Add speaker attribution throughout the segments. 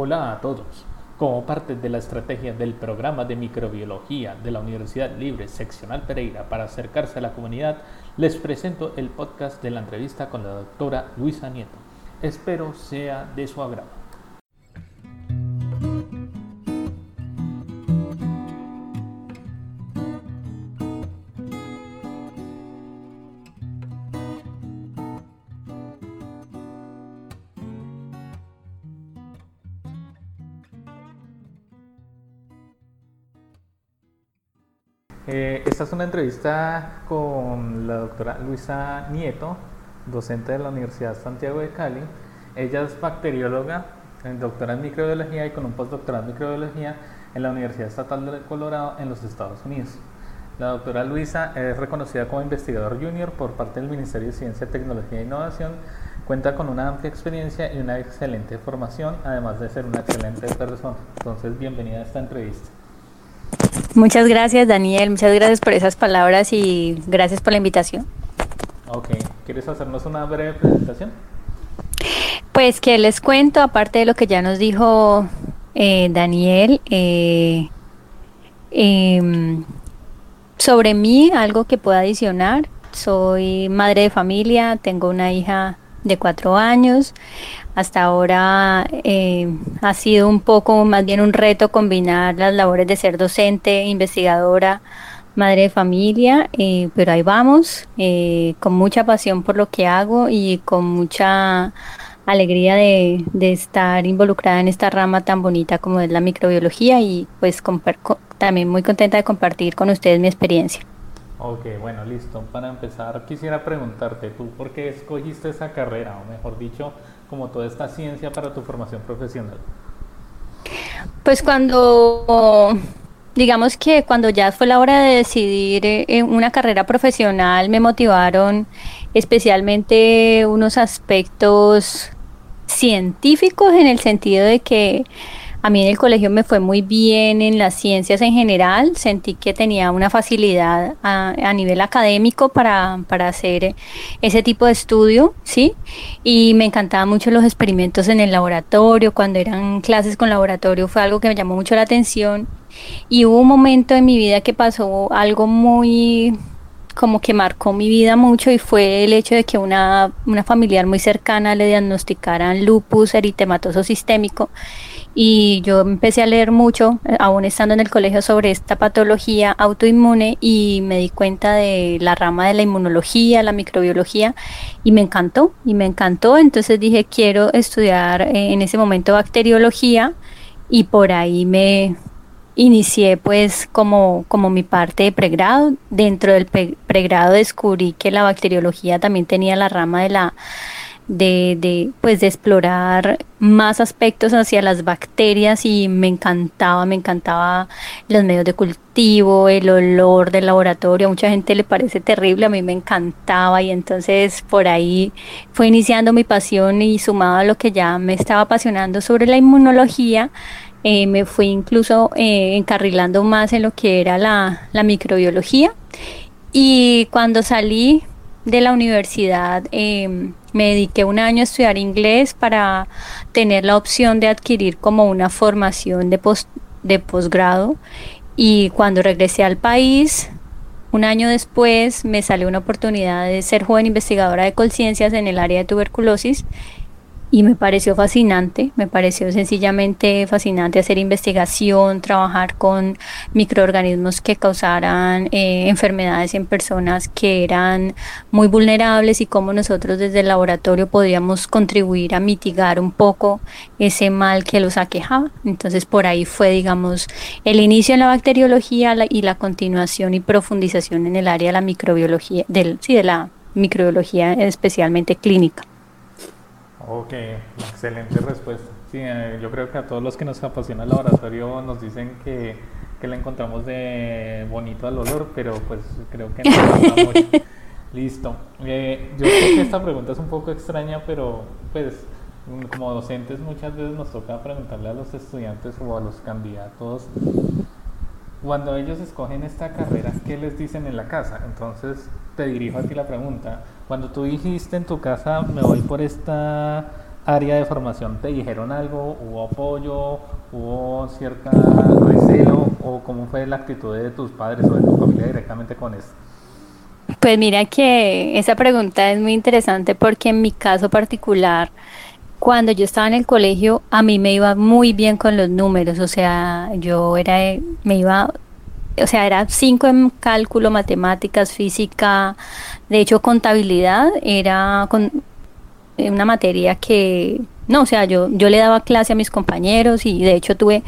Speaker 1: Hola a todos. Como parte de la estrategia del programa de microbiología de la Universidad Libre Seccional Pereira para acercarse a la comunidad, les presento el podcast de la entrevista con la doctora Luisa Nieto. Espero sea de su agrado. Esta es una entrevista con la doctora Luisa Nieto, docente de la Universidad Santiago de Cali. Ella es bacterióloga, eh, doctora en microbiología y con un postdoctorado en microbiología en la Universidad Estatal de Colorado en los Estados Unidos. La doctora Luisa es reconocida como investigador junior por parte del Ministerio de Ciencia, Tecnología e Innovación. Cuenta con una amplia experiencia y una excelente formación, además de ser una excelente persona. Entonces, bienvenida a esta entrevista.
Speaker 2: Muchas gracias Daniel, muchas gracias por esas palabras y gracias por la invitación.
Speaker 1: Ok, ¿quieres hacernos una breve presentación?
Speaker 2: Pues que les cuento, aparte de lo que ya nos dijo eh, Daniel, eh, em, sobre mí, algo que pueda adicionar. Soy madre de familia, tengo una hija de cuatro años. Hasta ahora eh, ha sido un poco más bien un reto combinar las labores de ser docente, investigadora, madre de familia, eh, pero ahí vamos, eh, con mucha pasión por lo que hago y con mucha alegría de, estar involucrada en esta rama tan bonita como es la microbiología y pues también muy contenta de compartir con ustedes mi experiencia.
Speaker 1: Ok, bueno, listo. Para empezar, quisiera preguntarte, ¿tú por qué escogiste esa carrera, o mejor dicho, como toda esta ciencia para tu formación profesional?
Speaker 2: Pues cuando, digamos que cuando ya fue la hora de decidir eh, una carrera profesional, me motivaron especialmente unos aspectos científicos en el sentido de que a mí en el colegio me fue muy bien en las ciencias en general, sentí que tenía una facilidad a, nivel académico para, para, hacer ese tipo de estudio, ¿sí? Y me encantaban mucho los experimentos en el laboratorio, cuando eran clases con laboratorio fue algo que me llamó mucho la atención. Y hubo un momento en mi vida que pasó algo muy como que marcó mi vida mucho y fue el hecho de que una, una familiar muy cercana le diagnosticaran lupus eritematoso sistémico. Y yo empecé a leer mucho, eh, aún estando en el colegio, sobre esta patología autoinmune y me di cuenta de la rama de la inmunología, la microbiología y me encantó, y me encantó, entonces dije quiero estudiar eh, en ese momento bacteriología y por ahí me inicié pues como, como mi parte de pregrado. Dentro del pregrado descubrí que la bacteriología también tenía la rama de la de, de, pues de explorar más aspectos hacia las bacterias y me encantaba, me encantaba los medios de cultivo, el olor del laboratorio, a mucha gente le parece terrible, a mí me encantaba y entonces por ahí fue iniciando mi pasión y sumado a lo que ya me estaba apasionando sobre la inmunología, eh, me fui incluso eh, encarrilando más en lo que era la, microbiología. Y cuando salí de la universidad eh, me dediqué un año a estudiar inglés para tener la opción de adquirir como una formación de, de posgrado. Y cuando regresé al país, un año después me salió una oportunidad de ser joven investigadora de conciencias en el área de tuberculosis y me pareció fascinante, me pareció sencillamente fascinante hacer investigación, trabajar con microorganismos que causaran eh, enfermedades en personas que eran muy vulnerables y cómo nosotros desde el laboratorio podíamos contribuir a mitigar un poco ese mal que los aquejaba. Entonces por ahí fue, digamos, el inicio en la bacteriología y la continuación y profundización en el área de la microbiología, del, sí, de la microbiología especialmente clínica.
Speaker 1: Ok, excelente respuesta. Sí, eh, yo creo que a todos los que nos apasiona el laboratorio nos dicen que, que le encontramos de bonito al olor, pero pues creo que no mucho. Listo. Eh, yo sé que esta pregunta es un poco extraña, pero pues como docentes muchas veces nos toca preguntarle a los estudiantes o a los candidatos cuando ellos escogen esta carrera, ¿qué les dicen en la casa? Entonces te dirijo a ti la pregunta. Cuando tú dijiste en tu casa, me voy por esta área de formación te dijeron algo? ¿Hubo apoyo? ¿Hubo cierta recelo? ¿O cómo fue la actitud de tus padres o de tu familia directamente con esto?
Speaker 2: Pues mira que esa pregunta es muy interesante porque en mi caso particular, cuando yo estaba en el colegio, a mí me iba muy bien con los números, o sea, yo era, me iba, o sea, era cinco en cálculo, matemáticas, física, de hecho contabilidad era con, una materia que, no, o sea, yo, yo le daba clase a mis compañeros y de hecho tuve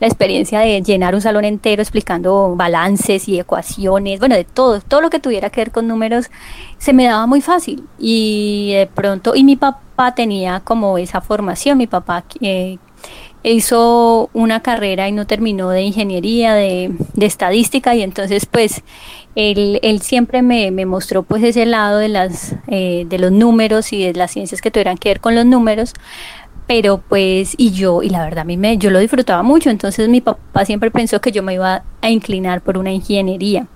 Speaker 2: la experiencia de llenar un salón entero explicando balances y ecuaciones, bueno, de todo, todo lo que tuviera que ver con números se me daba muy fácil. Y de pronto, y mi papá tenía como esa formación, mi papá eh, hizo una carrera y no terminó de ingeniería, de, de estadística y entonces pues él, él siempre me, me, mostró pues ese lado de, las, eh, de los números y de las ciencias que tuvieran que ver con los números, pero pues y yo y la verdad a mí me yo lo disfrutaba mucho entonces mi papá siempre pensó que yo me iba a inclinar por una ingeniería.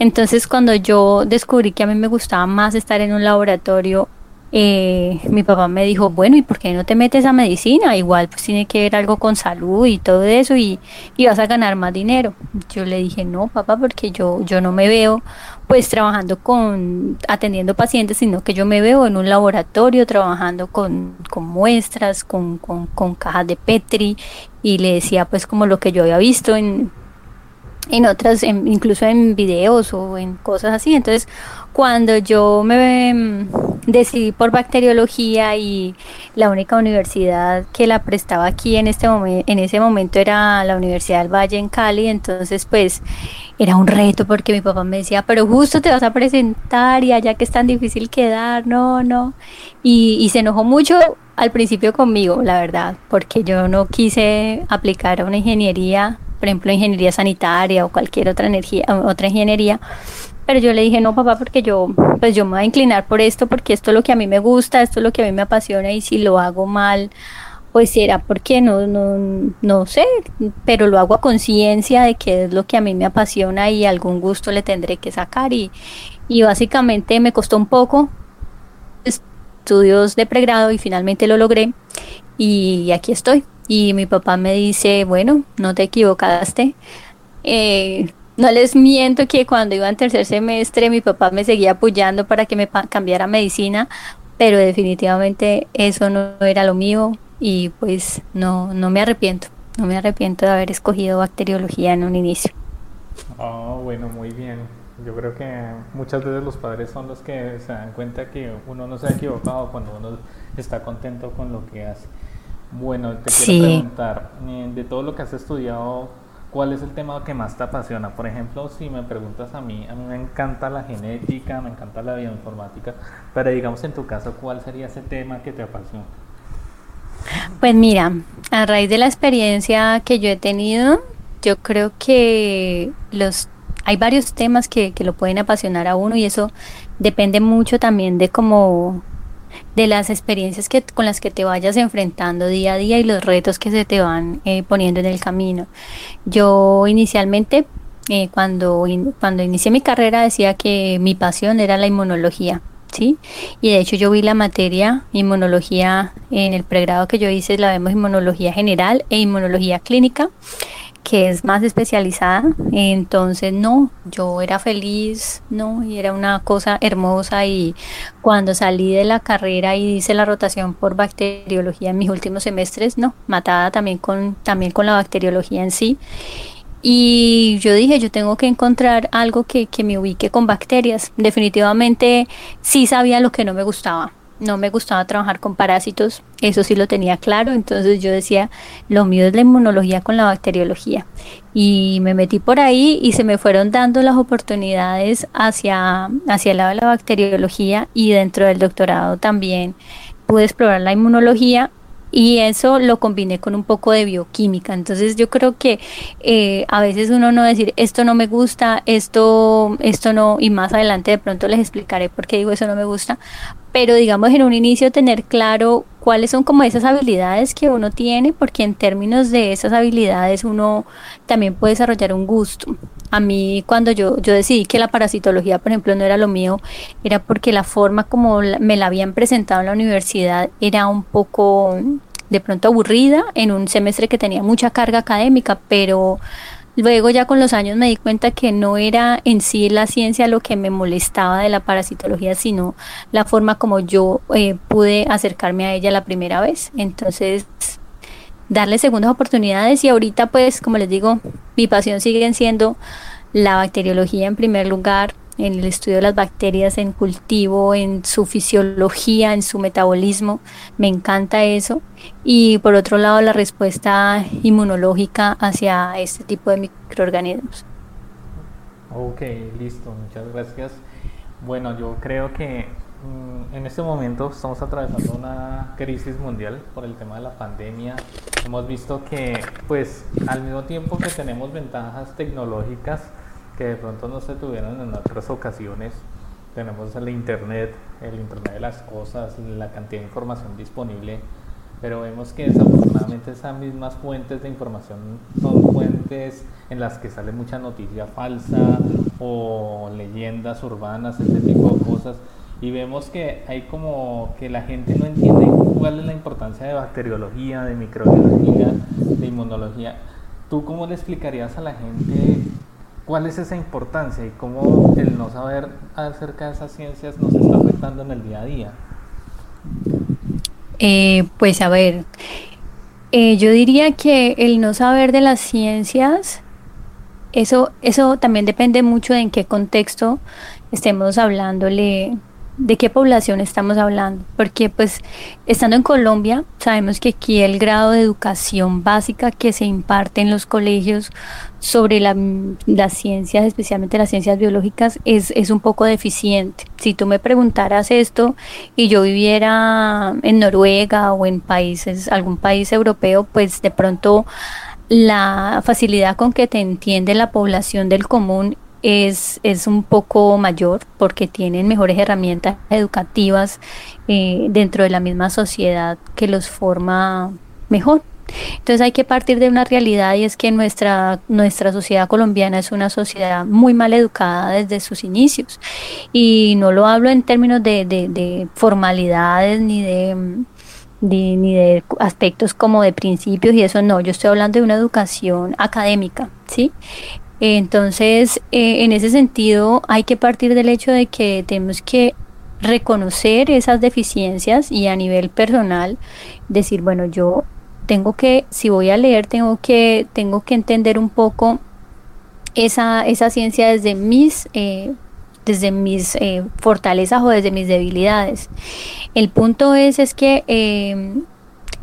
Speaker 2: Entonces cuando yo descubrí que a mí me gustaba más estar en un laboratorio eh, mi papá me dijo, bueno, ¿y por qué no te metes a medicina? Igual pues tiene que ver algo con salud y todo eso y, y, vas a ganar más dinero. Yo le dije, no, papá, porque yo, yo no me veo pues trabajando con, atendiendo pacientes, sino que yo me veo en un laboratorio trabajando con, con muestras, con, con, con cajas de Petri y le decía pues como lo que yo había visto en en otras, incluso en videos o en cosas así. Entonces, cuando yo me mm, decidí por bacteriología y la única universidad que la prestaba aquí en este momento, en ese momento era la Universidad del Valle en Cali, entonces pues era un reto porque mi papá me decía, pero justo te vas a presentar y allá que es tan difícil quedar, no, no. Y, y se enojó mucho al principio conmigo, la verdad, porque yo no quise aplicar a una ingeniería por ejemplo, ingeniería sanitaria o cualquier otra energía, otra ingeniería. Pero yo le dije, no, papá, porque yo, pues yo me voy a inclinar por esto, porque esto es lo que a mí me gusta, esto es lo que a mí me apasiona, y si lo hago mal, pues será porque no, no, no sé, pero lo hago a conciencia de que es lo que a mí me apasiona y algún gusto le tendré que sacar. Y, y básicamente me costó un poco estudios de pregrado y finalmente lo logré y aquí estoy. Y mi papá me dice, bueno, no te equivocaste. Eh, no les miento que cuando iba en tercer semestre mi papá me seguía apoyando para que me cambiara medicina, pero definitivamente eso no era lo mío y pues no, no me arrepiento, no me arrepiento de haber escogido bacteriología en un inicio.
Speaker 1: Oh, bueno, muy bien. Yo creo que muchas veces los padres son los que se dan cuenta que uno no se ha equivocado cuando uno está contento con lo que hace. Bueno, te quiero preguntar, eh, de todo lo que has estudiado, ¿cuál es el tema que más te apasiona? Por ejemplo, si me preguntas a mí, a mí me encanta la genética, me encanta la bioinformática, pero digamos en tu caso, ¿cuál sería ese tema que te apasiona?
Speaker 2: Pues mira, a raíz de la experiencia que yo he tenido, yo creo que los hay varios temas que, que lo pueden apasionar a uno y eso depende mucho también de cómo de las experiencias que, con las que te vayas enfrentando día a día y los retos que se te van eh, poniendo en el camino. Yo inicialmente, eh, cuando, cuando inicié mi carrera, decía que mi pasión era la inmunología. ¿Sí? Y de hecho yo vi la materia inmunología en el pregrado que yo hice, la vemos inmunología general e inmunología clínica que es más especializada. Entonces, no, yo era feliz, no, y era una cosa hermosa. Y cuando salí de la carrera y hice la rotación por bacteriología en mis últimos semestres, no, matada también con, también con la bacteriología en sí. Y yo dije, yo tengo que encontrar algo que, que me ubique con bacterias. Definitivamente sí sabía lo que no me gustaba no me gustaba trabajar con parásitos, eso sí lo tenía claro, entonces yo decía, lo mío es la inmunología con la bacteriología. Y me metí por ahí y se me fueron dando las oportunidades hacia, hacia el lado de la bacteriología y dentro del doctorado también pude explorar la inmunología y eso lo combiné con un poco de bioquímica. Entonces yo creo que eh, a veces uno no decir esto no me gusta, esto, esto no, y más adelante de pronto les explicaré por qué digo eso no me gusta, pero digamos en un inicio tener claro cuáles son como esas habilidades que uno tiene, porque en términos de esas habilidades uno también puede desarrollar un gusto A mí cuando yo, yo decidí que la parasitología, por ejemplo, no era lo mío, era porque la forma como me la habían presentado en la universidad era un poco de pronto aburrida en un semestre que tenía mucha carga académica, pero luego ya con los años me di cuenta que no era en sí la ciencia lo que me molestaba de la parasitología, sino la forma como yo eh, pude acercarme a ella la primera vez. Entonces darle segundas oportunidades y ahorita pues como les digo mi pasión sigue siendo la bacteriología en primer lugar en el estudio de las bacterias en cultivo, en su fisiología, en su metabolismo. Me encanta eso. Y por otro lado, la respuesta inmunológica hacia este tipo de microorganismos.
Speaker 1: Ok, listo, muchas gracias. Bueno, yo creo que en este momento estamos atravesando una crisis mundial por el tema de la pandemia. Hemos visto que, pues, al mismo tiempo que tenemos ventajas tecnológicas que de pronto no se tuvieron en otras ocasiones, tenemos el Internet, el Internet de las cosas, la cantidad de información disponible, pero vemos que desafortunadamente esas mismas fuentes de información son fuentes en las que sale mucha noticia falsa o leyendas urbanas, ese tipo de cosas y vemos que hay como que la gente no entiende cuál es la importancia de bacteriología, de microbiología, de inmunología. ¿Tú cómo le explicarías a la gente cuál es esa importancia y cómo el no saber acerca de esas ciencias nos está afectando en el día a día?
Speaker 2: Eh, pues a ver, eh, yo diría que el no saber de las ciencias, eso, eso también depende mucho de en qué contexto estemos hablándole de qué población estamos hablando, porque pues estando en Colombia sabemos que aquí el grado de educación básica que se imparte en los colegios sobre la, las ciencias, especialmente las ciencias biológicas, es, es un poco deficiente. Si tú me preguntaras esto y yo viviera en Noruega o en países, algún país europeo, pues de pronto la facilidad con que te entiende la población del común es, es un poco mayor porque tienen mejores herramientas educativas eh, dentro de la misma sociedad que los forma mejor. Entonces hay que partir de una realidad y es que nuestra, nuestra sociedad colombiana es una sociedad muy mal educada desde sus inicios. Y no lo hablo en términos de, de, formalidades ni de, ni de aspectos como de principios y eso no, yo estoy hablando de una educación académica, ¿sí? Entonces, eh, en ese sentido, hay que partir del hecho de que tenemos que reconocer esas deficiencias y a nivel personal decir, bueno, yo tengo que, si voy a leer, tengo que, tengo que entender un poco esa, esa ciencia desde mis, eh, desde mis eh, fortalezas o desde mis debilidades. El punto es, es que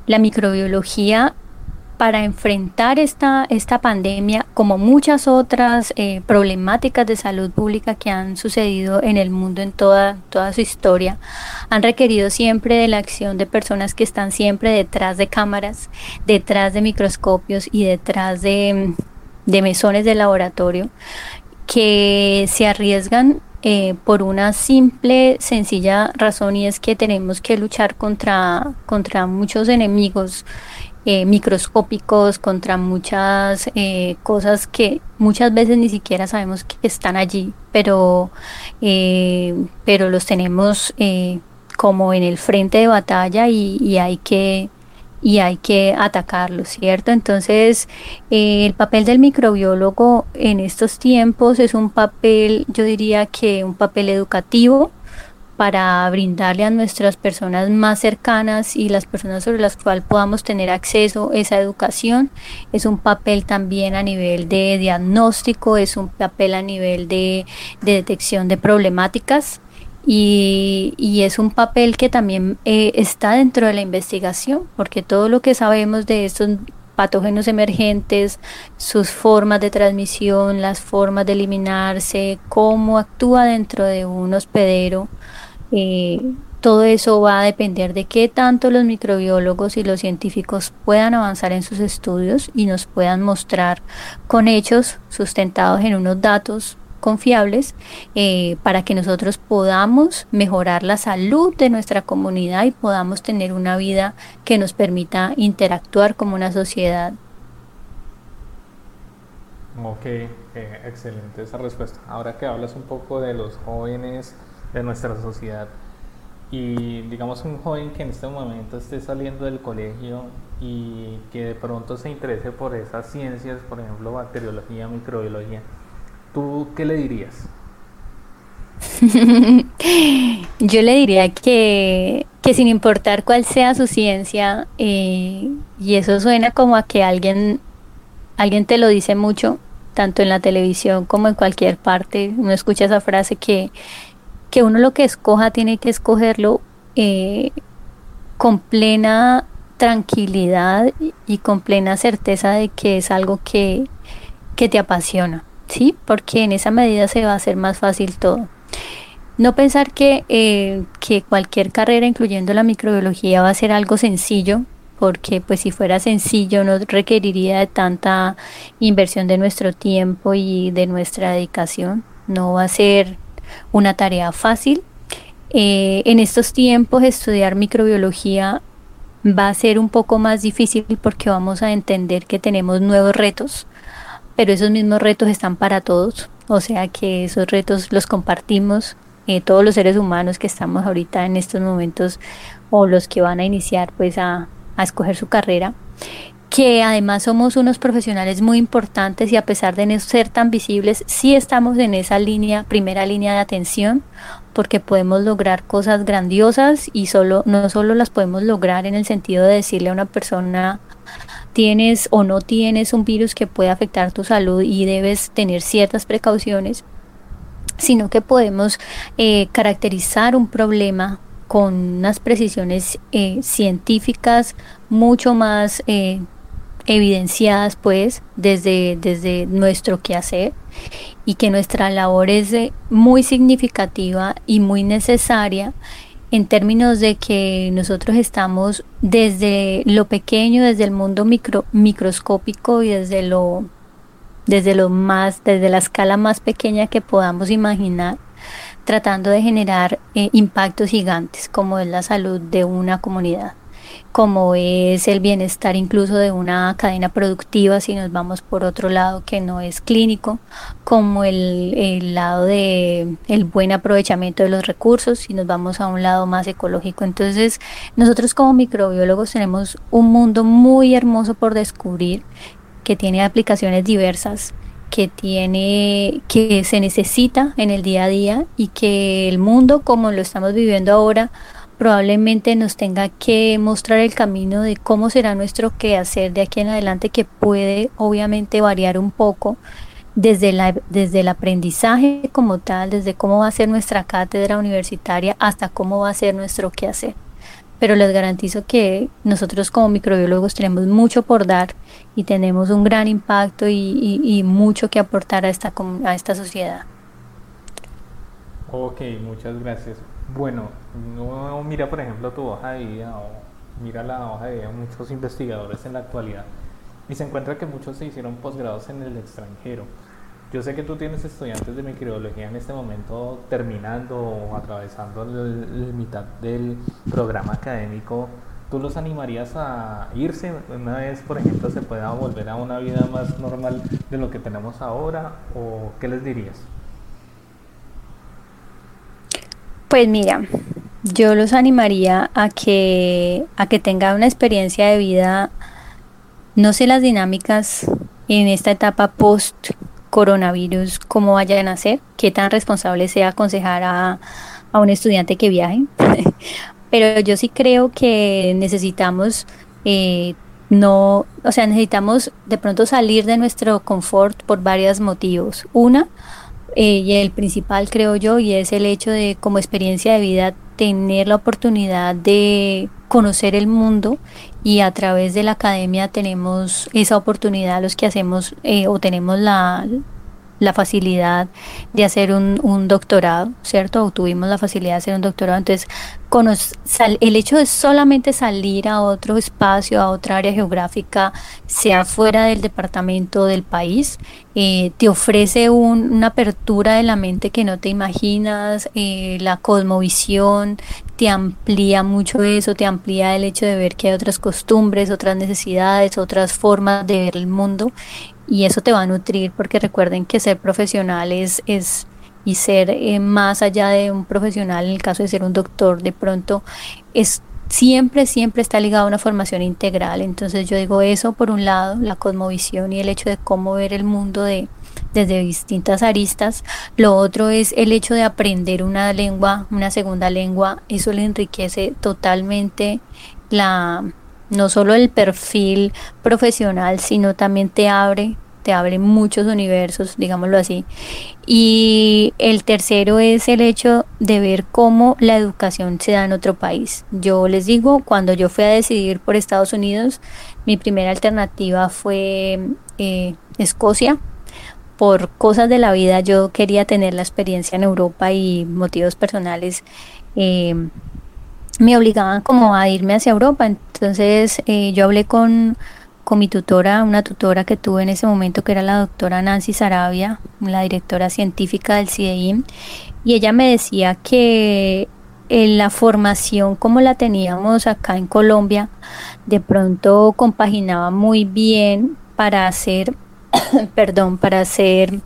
Speaker 2: la microbiología para enfrentar esta, esta pandemia, como muchas otras eh, problemáticas de salud pública que han sucedido en el mundo en toda, toda su historia, han requerido siempre de la acción de personas que están siempre detrás de cámaras, detrás de microscopios y detrás de, mesones de laboratorio, que se arriesgan eh, por una simple, sencilla razón y es que tenemos que luchar contra, contra muchos enemigos eh, microscópicos, contra muchas eh, cosas que muchas veces ni siquiera sabemos que están allí, pero, eh, pero los tenemos como en el frente de batalla y, hay que y hay que atacarlos, ¿cierto? Entonces, el papel del microbiólogo en estos tiempos es un papel, yo diría que un papel educativo, para brindarle a nuestras personas más cercanas y las personas sobre las cuales podamos tener acceso esa educación. Es un papel también a nivel de diagnóstico, es un papel a nivel de, detección de problemáticas. Y, es un papel que también eh, está dentro de la investigación, porque todo lo que sabemos de estos patógenos emergentes, sus formas de transmisión, las formas de eliminarse, cómo actúa dentro de un hospedero, eh, todo eso va a depender de qué tanto los microbiólogos y los científicos puedan avanzar en sus estudios y nos puedan mostrar con hechos sustentados en unos datos confiables eh, para que nosotros podamos mejorar la salud de nuestra comunidad y podamos tener una vida que nos permita interactuar como una sociedad
Speaker 1: Ok, excelente esa respuesta. Ahora que hablas un poco de los jóvenes de nuestra sociedad y digamos un joven que en este momento esté saliendo del colegio y que de pronto se interese por esas ciencias, por ejemplo bacteriología, microbiología, ¿tú qué le dirías?
Speaker 2: Yo le diría que, que, sin importar cuál sea su ciencia, eh, y eso suena como a que alguien alguien te lo dice mucho, tanto en la televisión como en cualquier parte, uno escucha esa frase que, que uno lo que escoja tiene que escogerlo eh, con plena tranquilidad y con plena certeza de que es algo que, que te apasiona, ¿sí? Porque en esa medida se va a hacer más fácil todo. No pensar que, eh, que cualquier carrera, incluyendo la microbiología, va a ser algo sencillo, porque pues si fuera sencillo no requeriría de tanta inversión de nuestro tiempo y de nuestra dedicación. No va a ser una tarea fácil. Eh, en estos tiempos estudiar microbiología va a ser un poco más difícil porque vamos a entender que tenemos nuevos retos, pero esos mismos retos están para todos, o sea que esos retos los compartimos eh, todos los seres humanos que estamos ahorita en estos momentos o los que van a iniciar pues a, a escoger su carrera, que además somos unos profesionales muy importantes y a pesar de no ser tan visibles, sí estamos en esa línea, primera línea de atención, porque podemos lograr cosas grandiosas y solo, no solo las podemos lograr en el sentido de decirle a una persona tienes o no tienes un virus que puede afectar tu salud y debes tener ciertas precauciones, sino que podemos eh, caracterizar un problema con unas precisiones eh, científicas mucho más eh, evidenciadas pues desde, desde nuestro quehacer y que nuestra labor es eh, muy significativa y muy necesaria en términos de que nosotros estamos desde lo pequeño, desde el mundo micro, microscópico y desde lo desde lo más, desde la escala más pequeña que podamos imaginar, tratando de generar eh, impactos gigantes como es la salud de una comunidad como es el bienestar incluso de una cadena productiva si nos vamos por otro lado que no es clínico, como el, el, lado de el buen aprovechamiento de los recursos si nos vamos a un lado más ecológico. Entonces, nosotros como microbiólogos tenemos un mundo muy hermoso por descubrir que tiene aplicaciones diversas que tiene, que se necesita en el día a día y que el mundo como lo estamos viviendo ahora probablemente nos tenga que mostrar el camino de cómo será nuestro quehacer de aquí en adelante que puede obviamente variar un poco desde, la, desde el aprendizaje como tal, desde cómo va a ser nuestra cátedra universitaria hasta cómo va a ser nuestro quehacer pero les garantizo que nosotros como microbiólogos tenemos mucho por dar y tenemos un gran impacto y, mucho que aportar a esta, a esta sociedad.
Speaker 1: Ok, muchas gracias. Bueno, mira por ejemplo tu hoja de vida o mira la hoja de vida de muchos investigadores en la actualidad y se encuentra que muchos se hicieron posgrados en el extranjero. Yo sé que tú tienes estudiantes de microbiología en este momento terminando o atravesando la mitad del programa académico. ¿Tú los animarías a irse una vez, por ejemplo, se pueda volver a una vida más normal de lo que tenemos ahora? ¿O qué les dirías?
Speaker 2: Pues mira, yo los animaría a que, a que tengan una experiencia de vida, no sé las dinámicas en esta etapa post coronavirus, cómo vayan a ser, qué tan responsable sea aconsejar a, a un estudiante que viaje. Pero yo sí creo que necesitamos eh, no, o sea, necesitamos de pronto salir de nuestro confort por varios motivos. Una, eh, y el principal creo yo, y es el hecho de como experiencia de vida tener la oportunidad de conocer el mundo y a través de la academia tenemos esa oportunidad los que hacemos eh, o tenemos la, la facilidad de hacer un, un, doctorado, ¿cierto? O tuvimos la facilidad de hacer un doctorado. Entonces, el hecho de solamente salir a otro espacio, a otra área geográfica, sea fuera del departamento del país, eh, te ofrece una apertura de la mente que no te imaginas, eh, la cosmovisión, te amplía mucho eso, te amplía el hecho de ver que hay otras costumbres, otras necesidades, otras formas de ver el mundo y eso te va a nutrir porque recuerden que ser profesional es, es y ser eh, más allá de un profesional, en el caso de ser un doctor, de pronto es siempre, siempre está ligado a una formación integral. Entonces yo digo eso por un lado, la cosmovisión y el hecho de cómo ver el mundo de, desde distintas aristas. Lo otro es el hecho de aprender una lengua, una segunda lengua. Eso le enriquece totalmente la no solo el perfil profesional, sino también te abre te abre muchos universos, digámoslo así. Y el tercero es el hecho de ver cómo la educación se da en otro país. Yo les digo, cuando yo fui a decidir por Estados Unidos, mi primera alternativa fue eh, Escocia. Por cosas de la vida yo quería tener la experiencia en Europa y motivos personales eh, me obligaban como a irme hacia Europa. Entonces eh, yo hablé con con mi tutora, una tutora que tuve en ese momento que era la doctora Nancy Sarabia, la directora científica del CIDEIM, y ella me decía que en la formación como la teníamos acá en Colombia, de pronto compaginaba muy bien para hacer, perdón, para hacer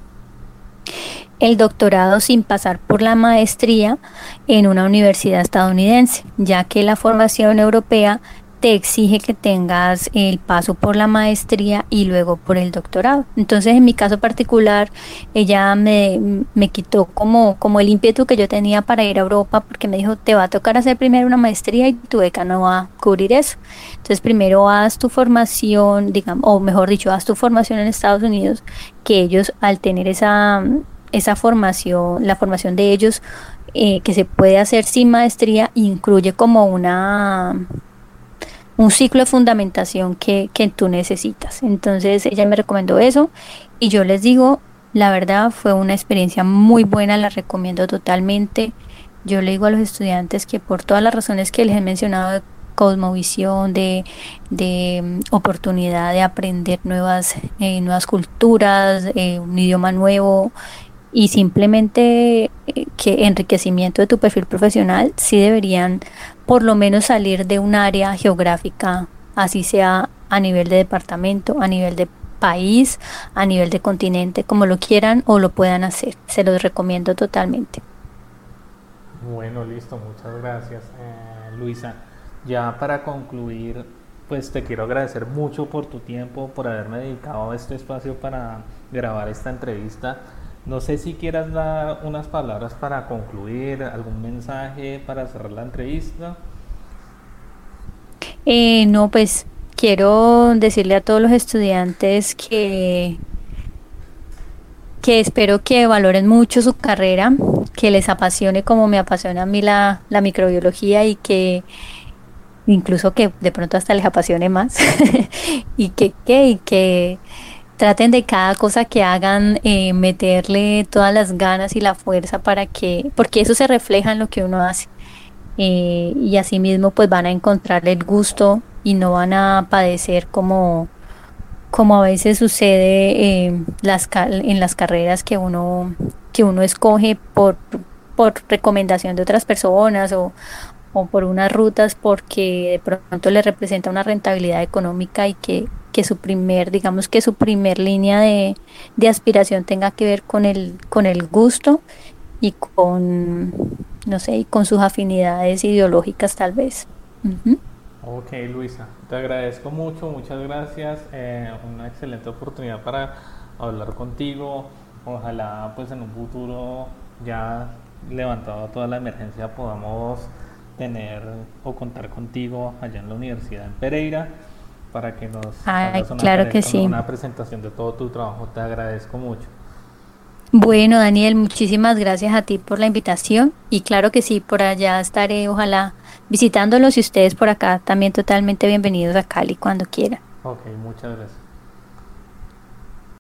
Speaker 2: el doctorado sin pasar por la maestría en una universidad estadounidense, ya que la formación europea te exige que tengas el paso por la maestría y luego por el doctorado. Entonces, en mi caso particular, ella me, me quitó como, como el ímpetu que yo tenía para ir a Europa porque me dijo, te va a tocar hacer primero una maestría y tu beca no va a cubrir eso. Entonces, primero haz tu formación, digamos, o mejor dicho, haz tu formación en Estados Unidos, que ellos al tener esa, esa formación, la formación de ellos, eh, que se puede hacer sin maestría, incluye como una un ciclo de fundamentación que, que tú necesitas. Entonces ella me recomendó eso y yo les digo, la verdad fue una experiencia muy buena, la recomiendo totalmente. Yo le digo a los estudiantes que por todas las razones que les he mencionado de cosmovisión, de, de mm, oportunidad de aprender nuevas, eh, nuevas culturas, eh, un idioma nuevo y simplemente eh, que enriquecimiento de tu perfil profesional, sí deberían por lo menos salir de un área geográfica, así sea a nivel de departamento, a nivel de país, a nivel de continente, como lo quieran o lo puedan hacer. Se los recomiendo totalmente.
Speaker 1: Bueno, listo, muchas gracias, eh, Luisa. Ya para concluir, pues te quiero agradecer mucho por tu tiempo, por haberme dedicado a este espacio para grabar esta entrevista. No sé si quieras dar unas palabras para concluir, algún mensaje para cerrar la entrevista.
Speaker 2: Eh, no, pues quiero decirle a todos los estudiantes que, que espero que valoren mucho su carrera, que les apasione como me apasiona a mí la, la microbiología y que incluso que de pronto hasta les apasione más y que, que, y que traten de cada cosa que hagan eh, meterle todas las ganas y la fuerza para que, porque eso se refleja en lo que uno hace. Eh, y asimismo pues van a encontrarle el gusto y no van a padecer como, como a veces sucede eh, las, en las carreras que uno, que uno escoge por, por recomendación de otras personas o, o por unas rutas porque de pronto le representa una rentabilidad económica y que que su primer, digamos que su primer línea de, aspiración tenga que ver con el, con el gusto y con, no sé, y con sus afinidades ideológicas tal vez.
Speaker 1: Ok, Luisa, te agradezco mucho, muchas gracias. Eh, una excelente oportunidad para hablar contigo. Ojalá pues en un futuro ya levantado toda la emergencia podamos tener o contar contigo allá en la Universidad en Pereira para que nos
Speaker 2: hagas una, claro que sí.
Speaker 1: una presentación de todo tu trabajo. Te agradezco mucho.
Speaker 2: Bueno, Daniel, muchísimas gracias a ti por la invitación y claro que sí, por allá estaré, ojalá visitándolos y ustedes por acá también totalmente bienvenidos a Cali cuando quieran.
Speaker 1: Ok, muchas gracias.